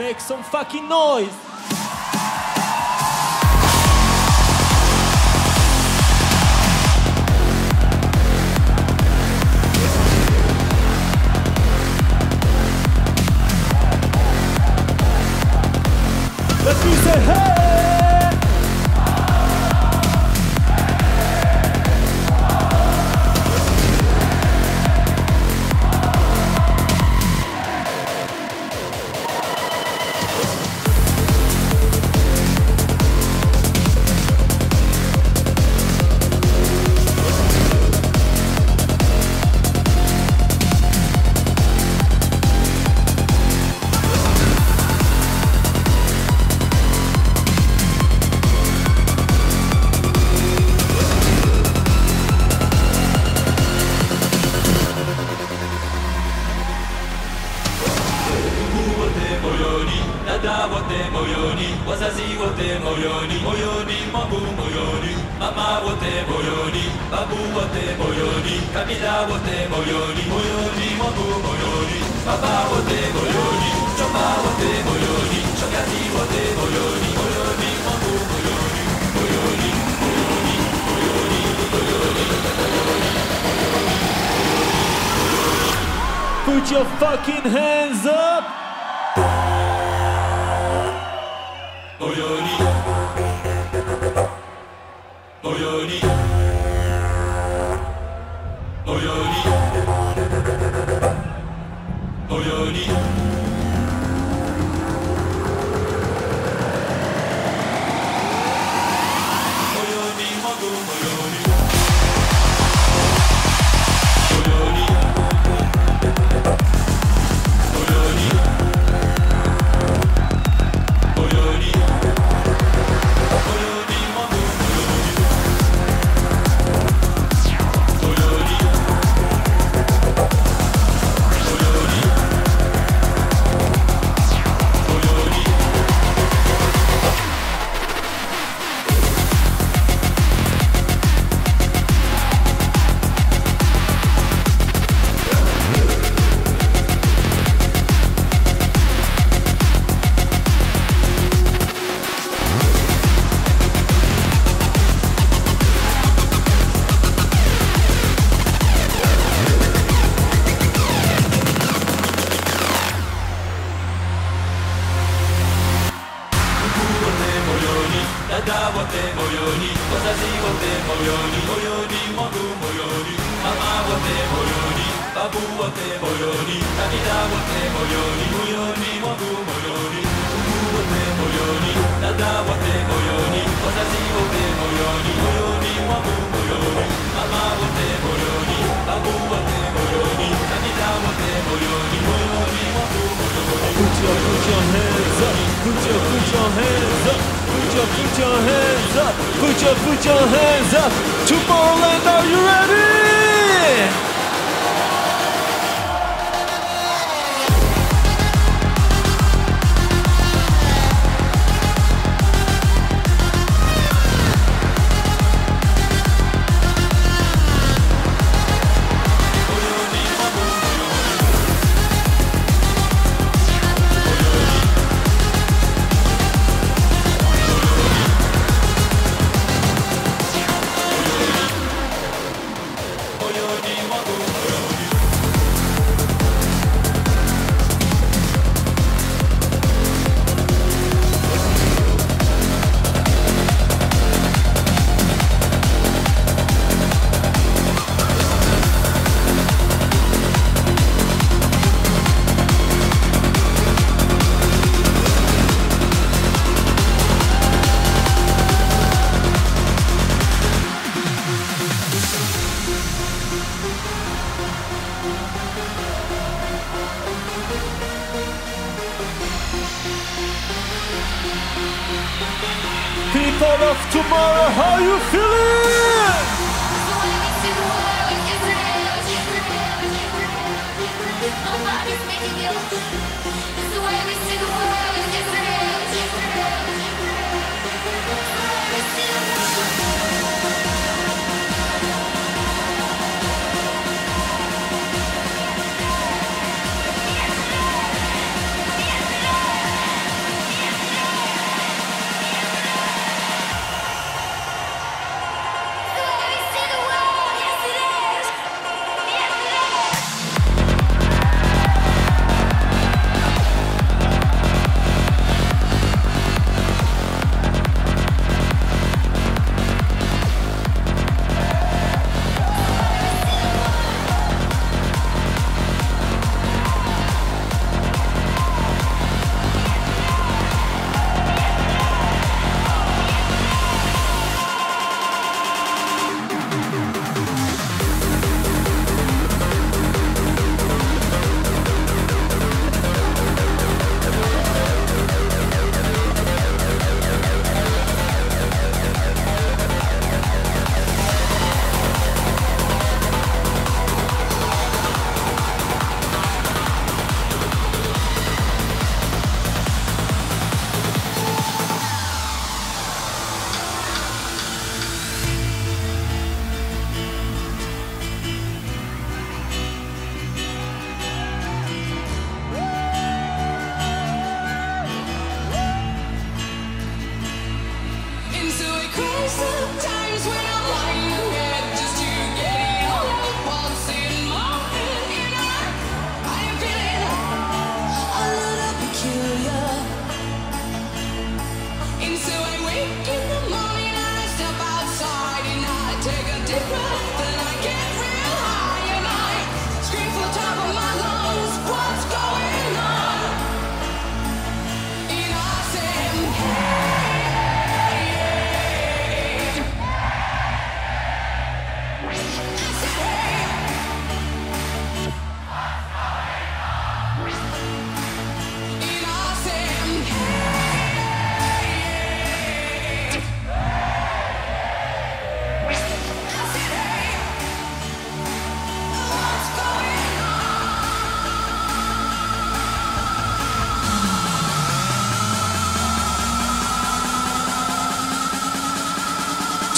Make some fucking noise.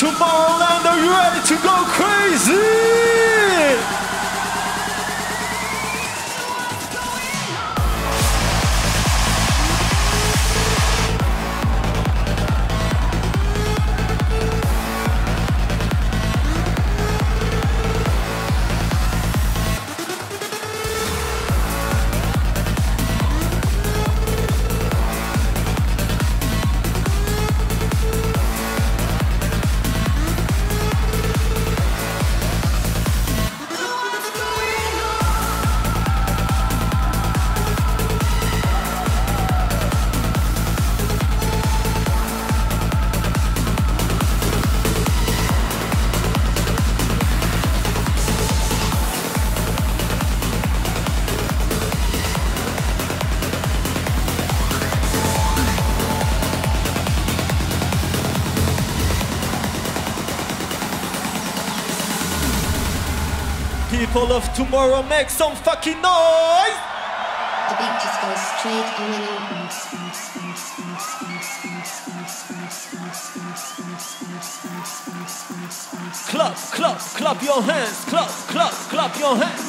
Tomorrowland, are you ready to go crazy? of tomorrow. Make some fucking noise! The beat just goes straight Clap, clap, clap your hands, clap, clap, clap your hands.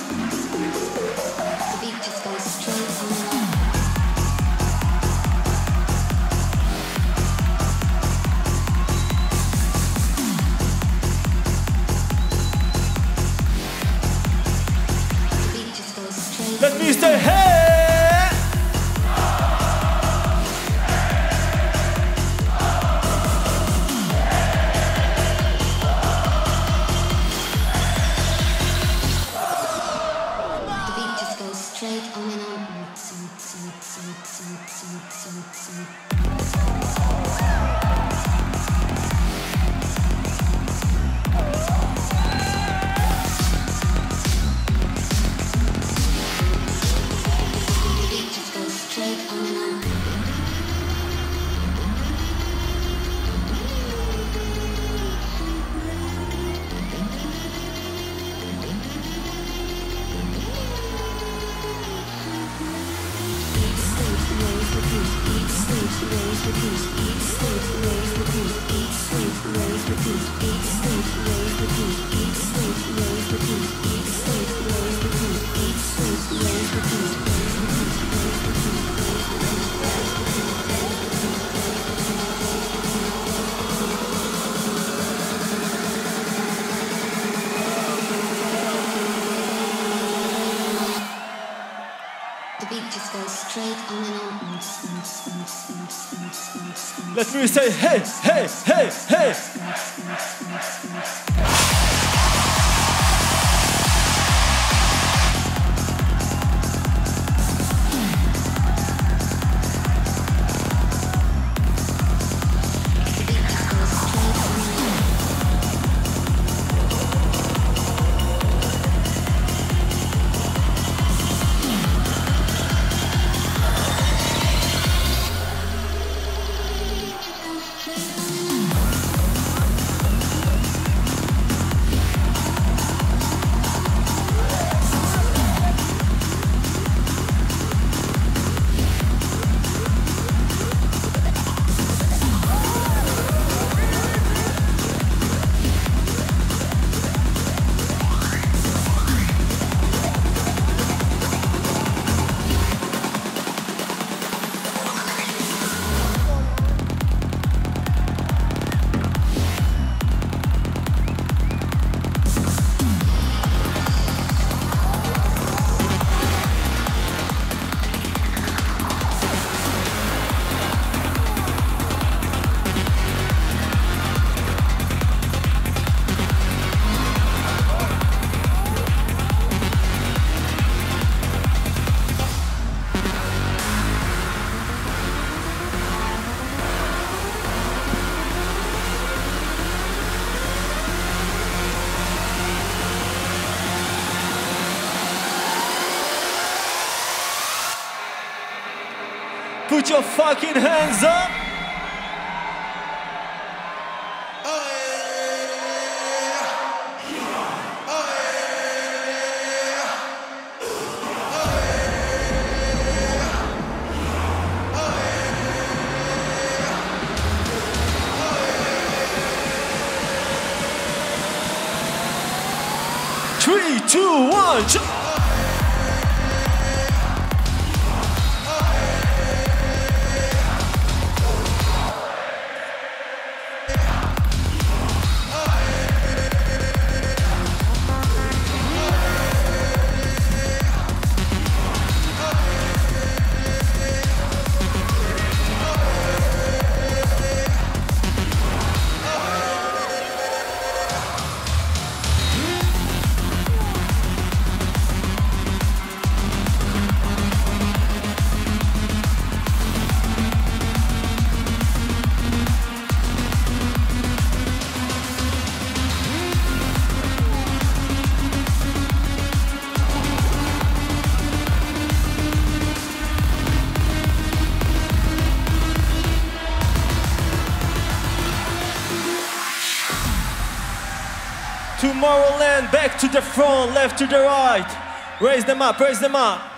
Me say hey, hey, hey. Put your fucking hands up. Tomorrowland, back to the front, left to the right. Raise them up, raise them up.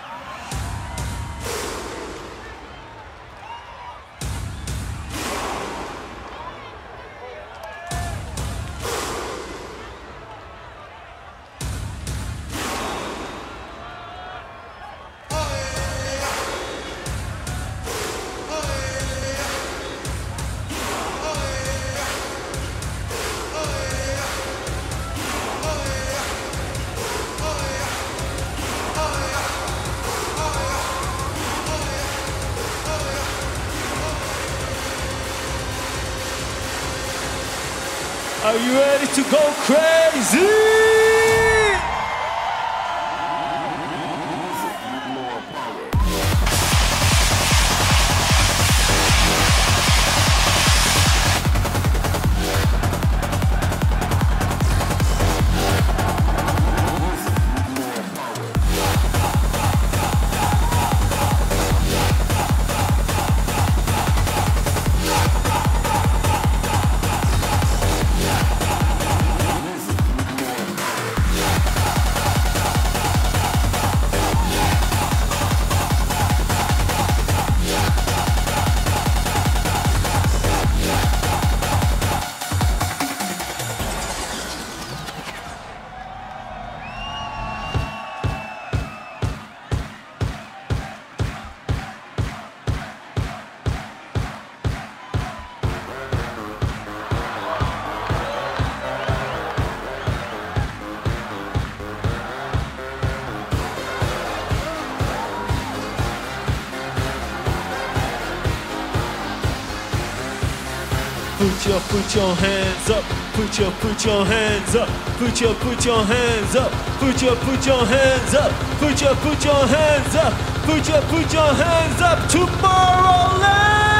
Put your hands up. Put your put your hands up. Put your put your hands up. Put your put your hands up. Put your put your hands up. Put your put your hands up. Tomorrowland.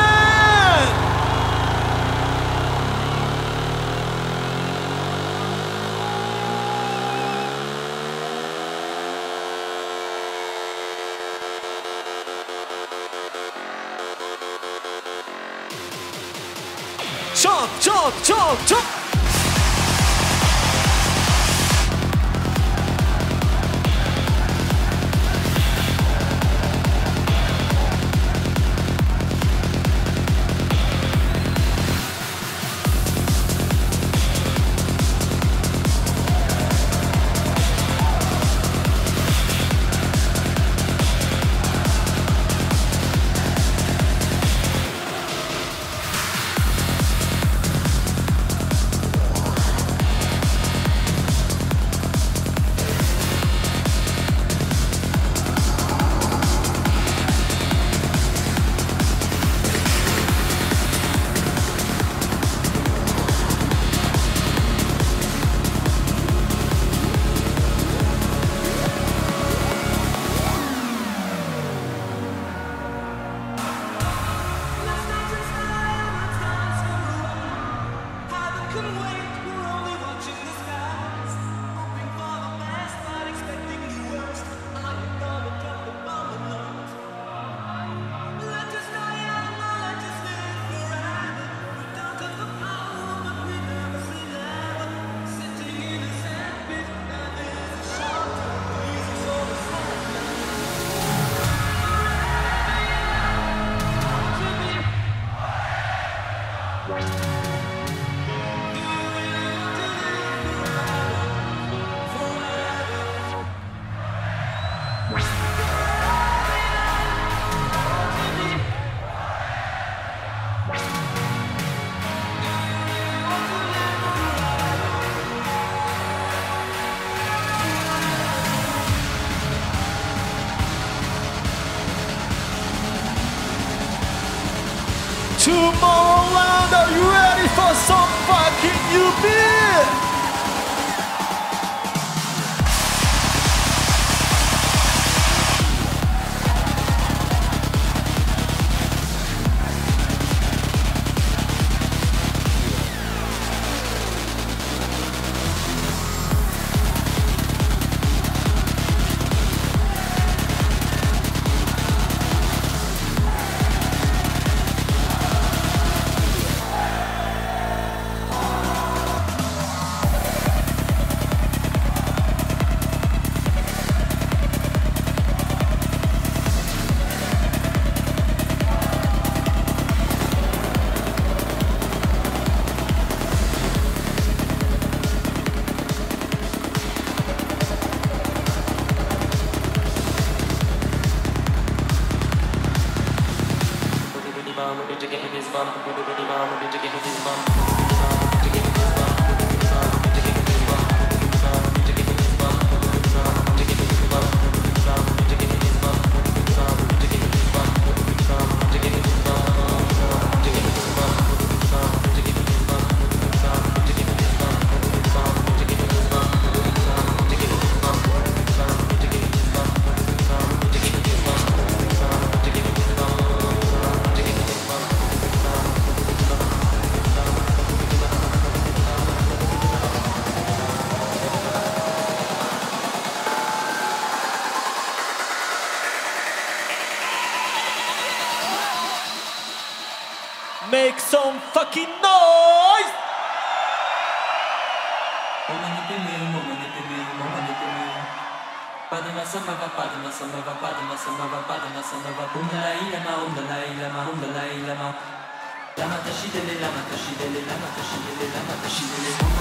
Samava Padma Samava Padma Padma Om Lama Om Dalai Lama Om Dalai Lama Lama Tashidele Lama Tashidele Lama Tashidele Lama Tashidele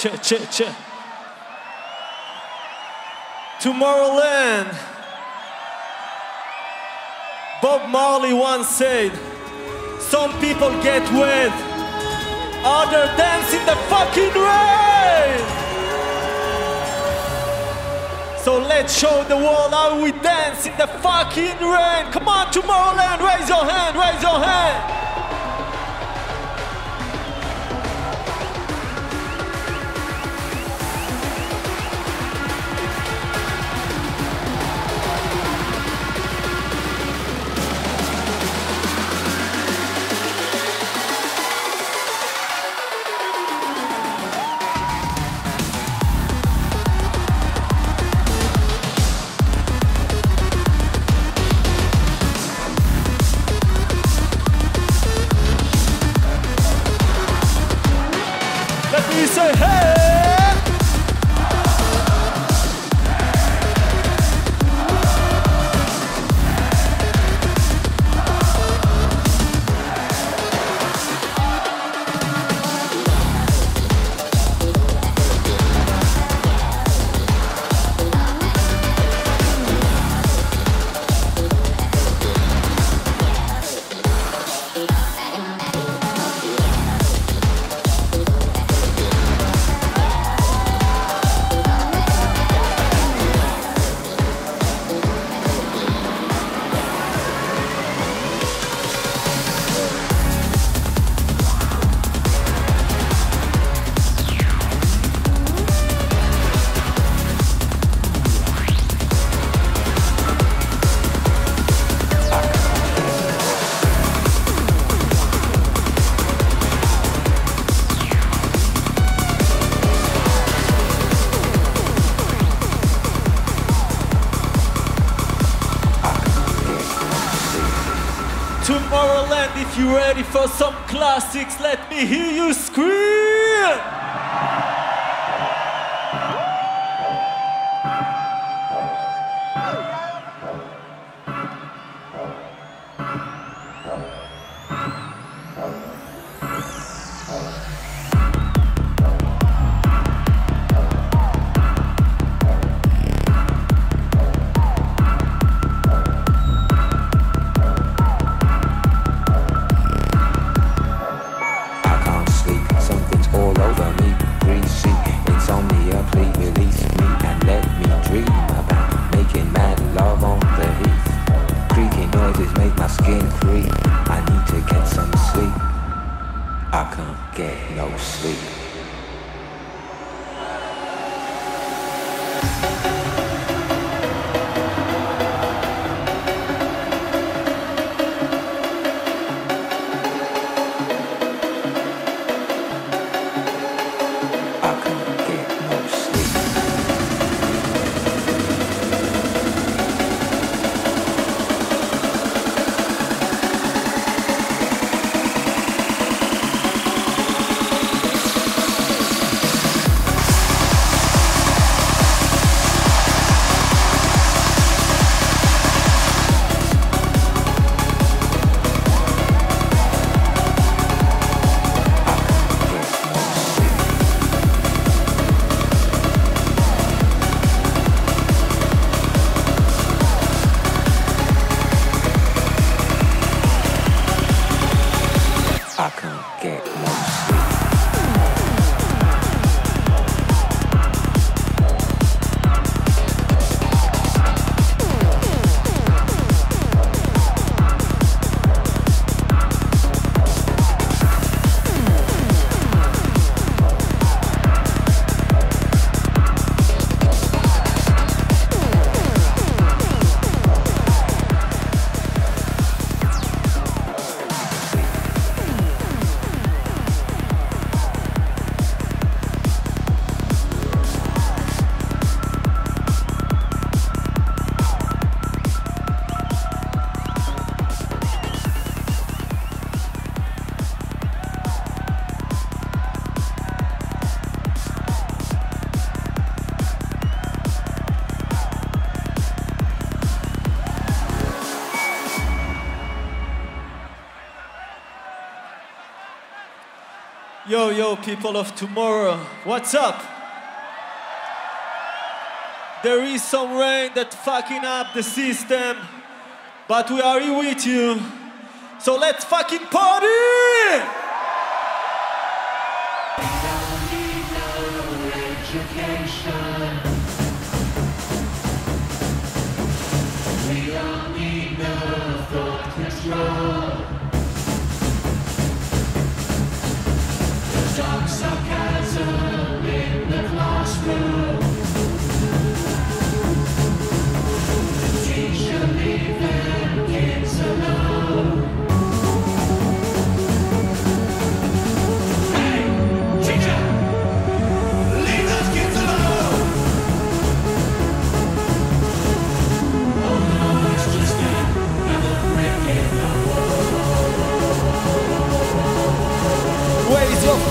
Check, check, check. Tomorrowland. Bob Marley once said, Some people get wet, other dance in the fucking rain. So let's show the world how we dance in the fucking rain. Come on, Tomorrowland, raise your hand, raise your hand. For some classics, let me hear you scream! Yo, people of tomorrow, what's up? There is some rain that fucking up the system, but we are here with you. So let's fucking party!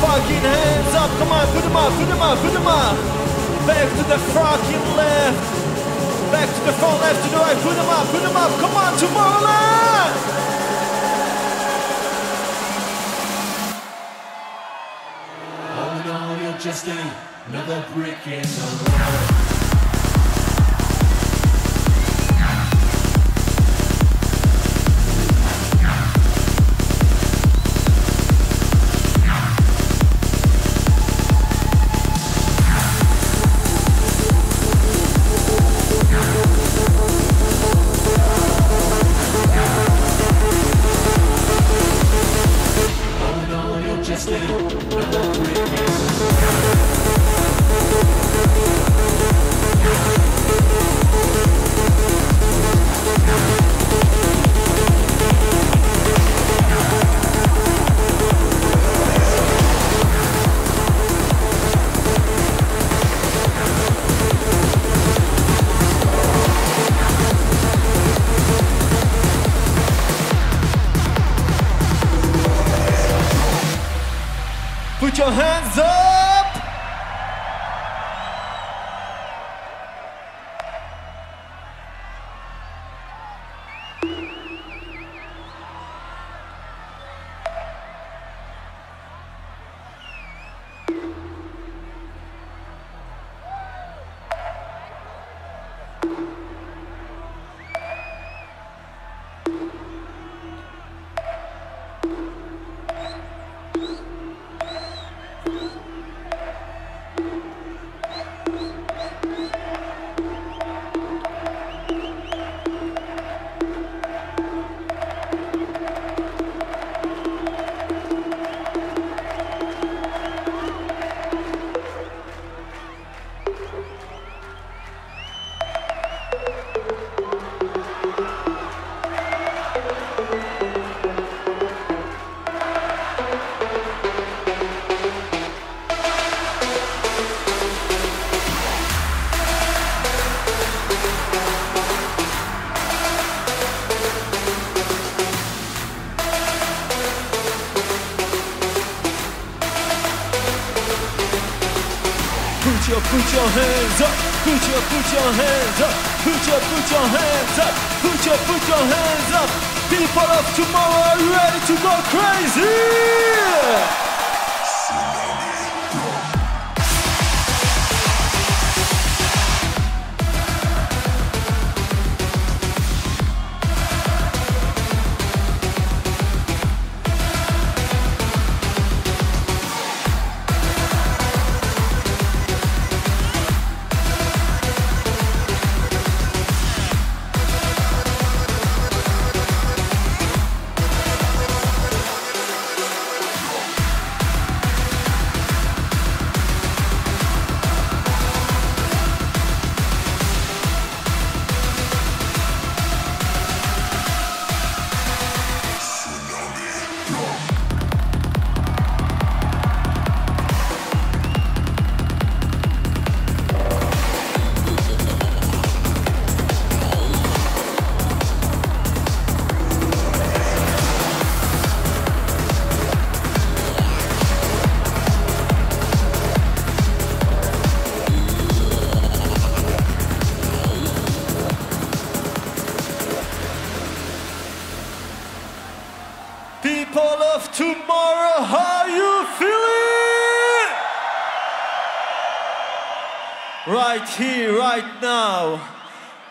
Fucking hands up. Come on, put them up, put them up, put them up. Back to the fucking left. Back to the front, left to the right. Put them up, put them up. Come on, Tomorrowland. In all, you're just another brick in the wall.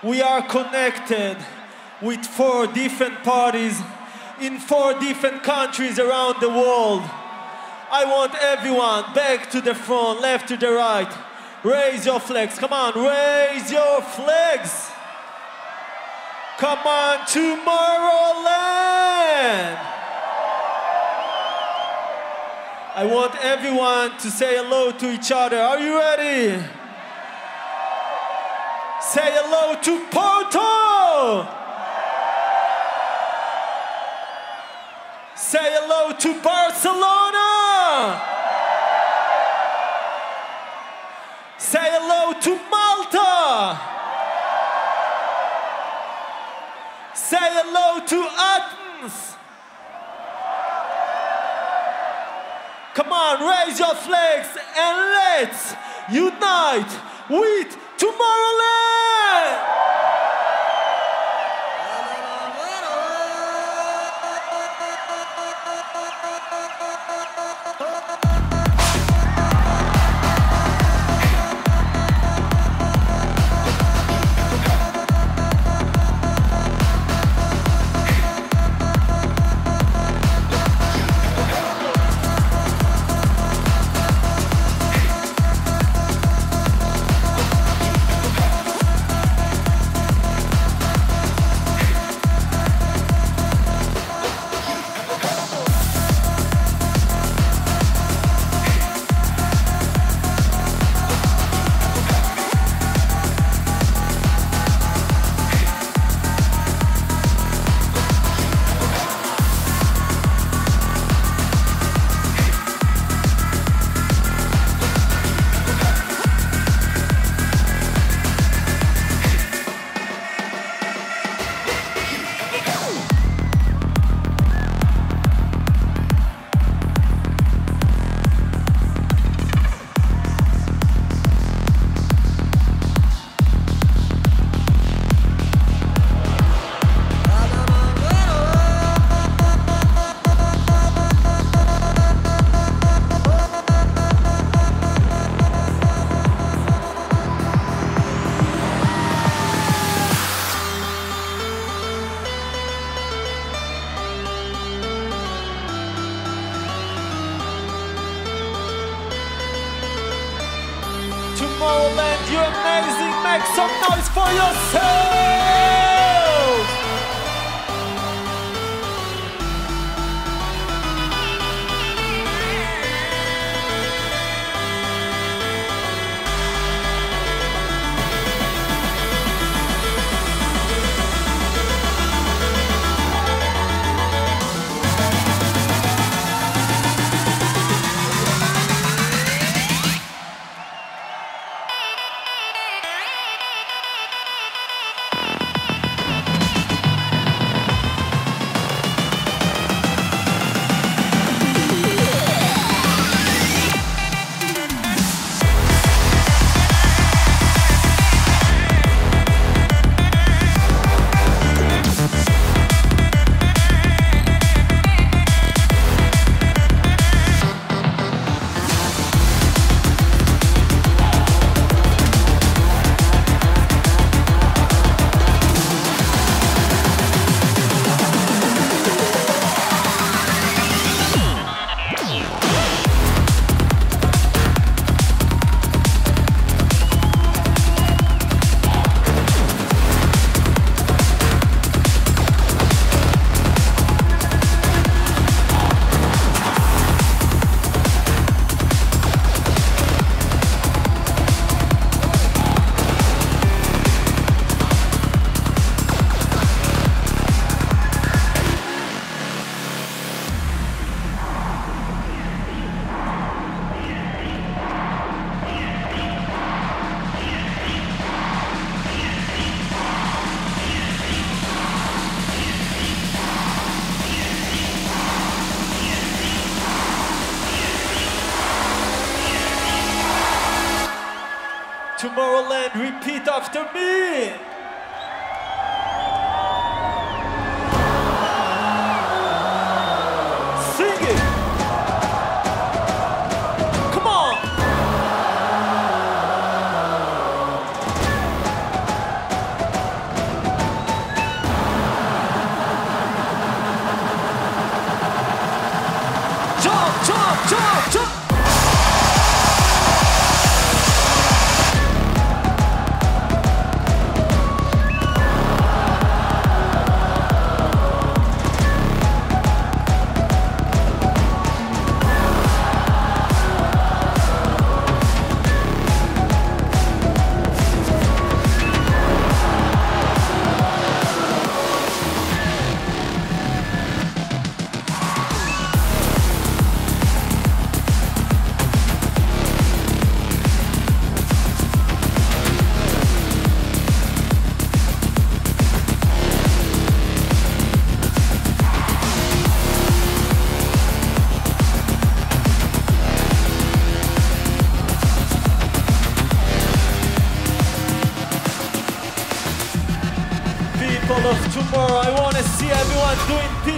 We are connected with four different parties in four different countries around the world. I want everyone back to the front, left to the right. Raise your flags. Come on, raise your flags. Come on, Tomorrowland. I want everyone to say hello to each other. Are you ready? Say hello to Porto. Say hello to Barcelona. Say hello to Malta. Say hello to Athens. Come on, raise your flags and let's unite with Tomorrowland!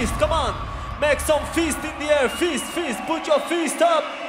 Peace. Come on, make some feast in the air. Feast, feast. Put your feast up.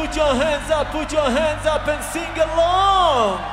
Put your hands up, put your hands up and sing along.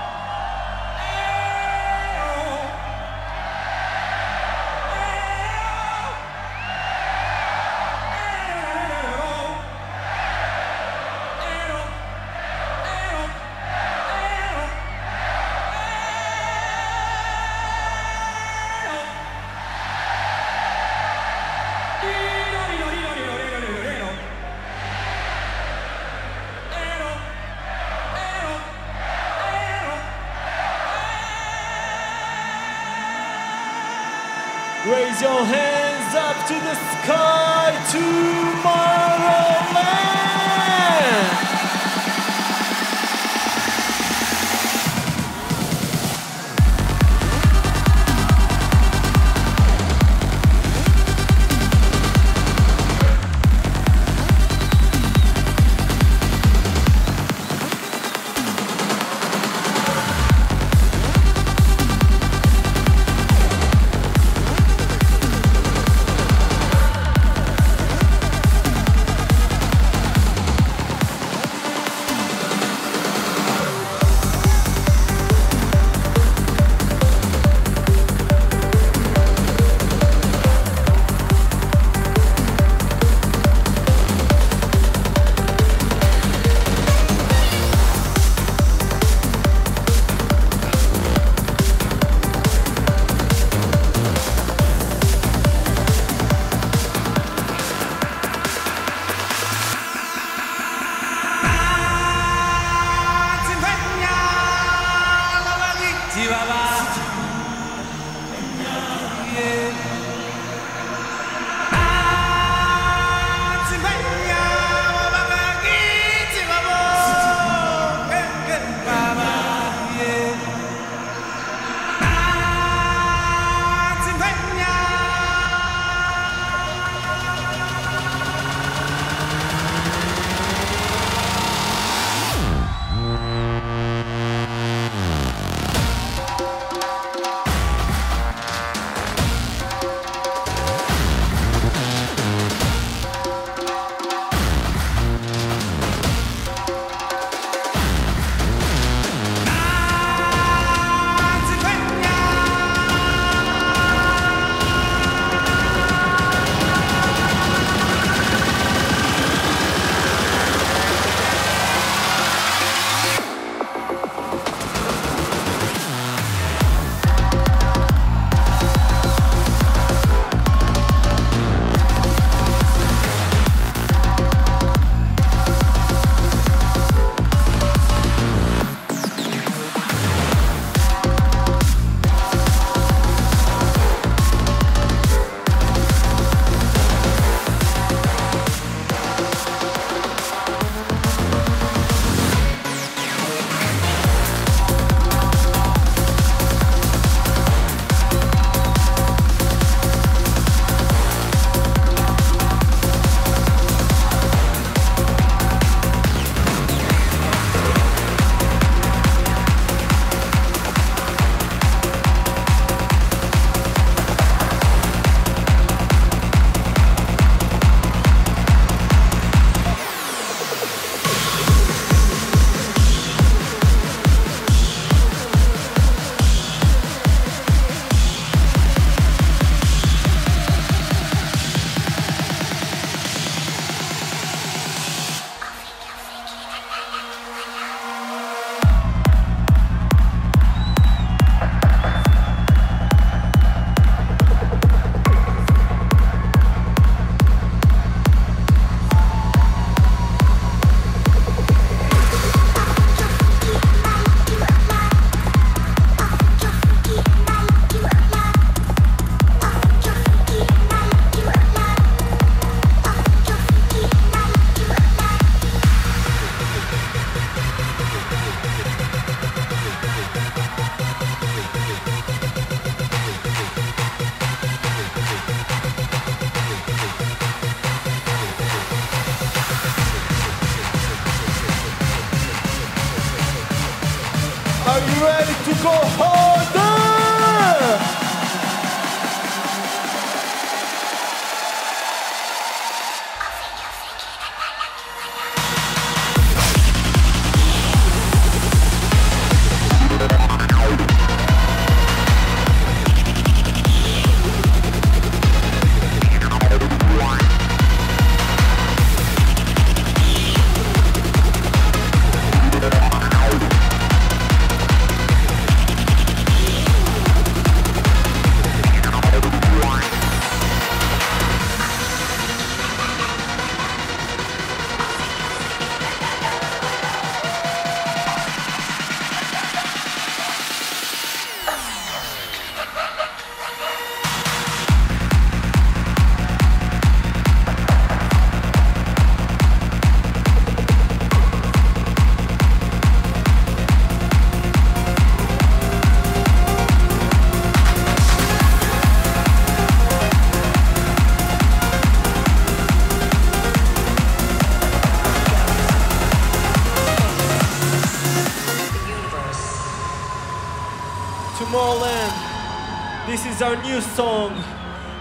Song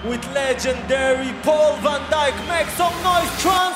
with legendary Paul van Dyk. Make some noise, Translover!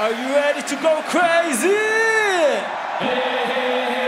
Are you ready to go crazy? People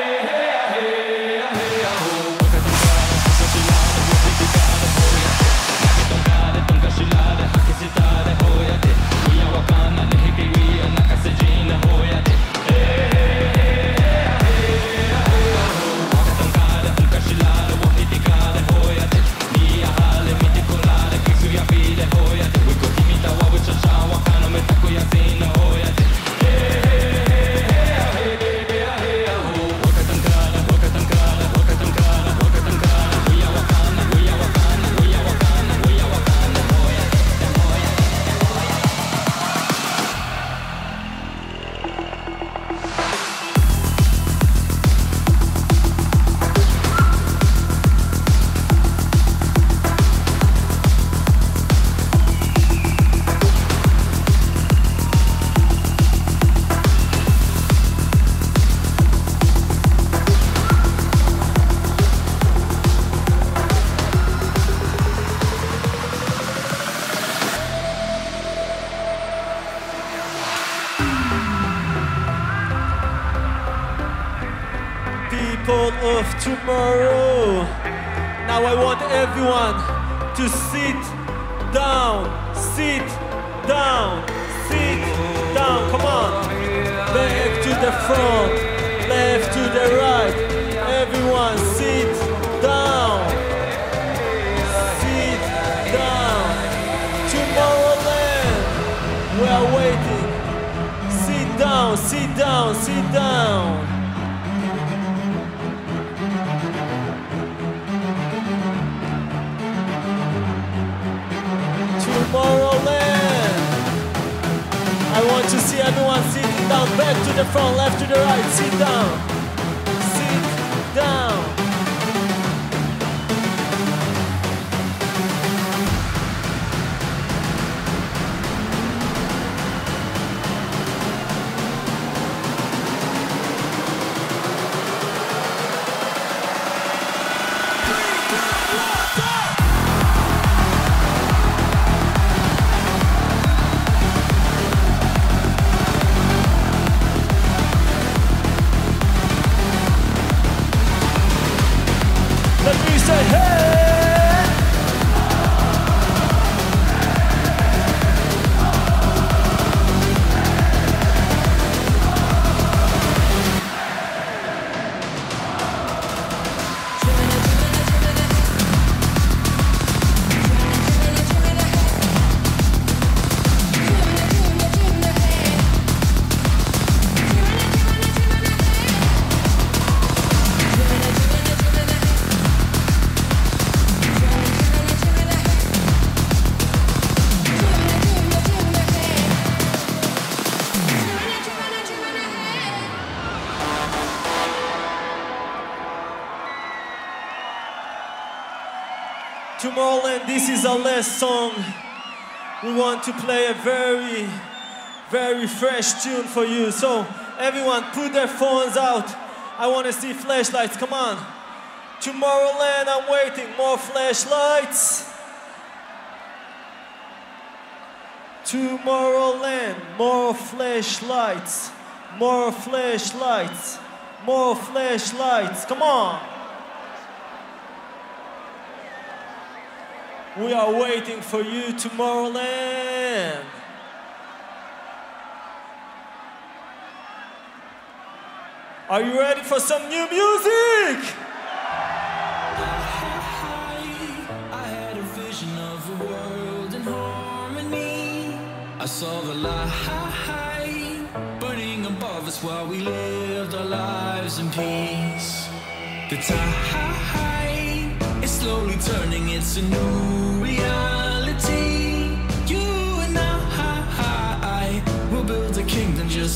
down, sit down, sit down. Tomorrowland. I want to see everyone sitting down, back to the front, left to the right. Sit down. Our last song. We want to play a very, very fresh tune for you. So, everyone, put their phones out. I want to see flashlights. Come on. Tomorrowland, I'm waiting. More flashlights. Tomorrowland, more flashlights. More flashlights. More flashlights. Come on. We are waiting for you, tomorrow. Tomorrowland. Are you ready for some new music? I saw the light burning above us while we lived our lives in peace. The tide is slowly turning, it's a new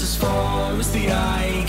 as far as the eye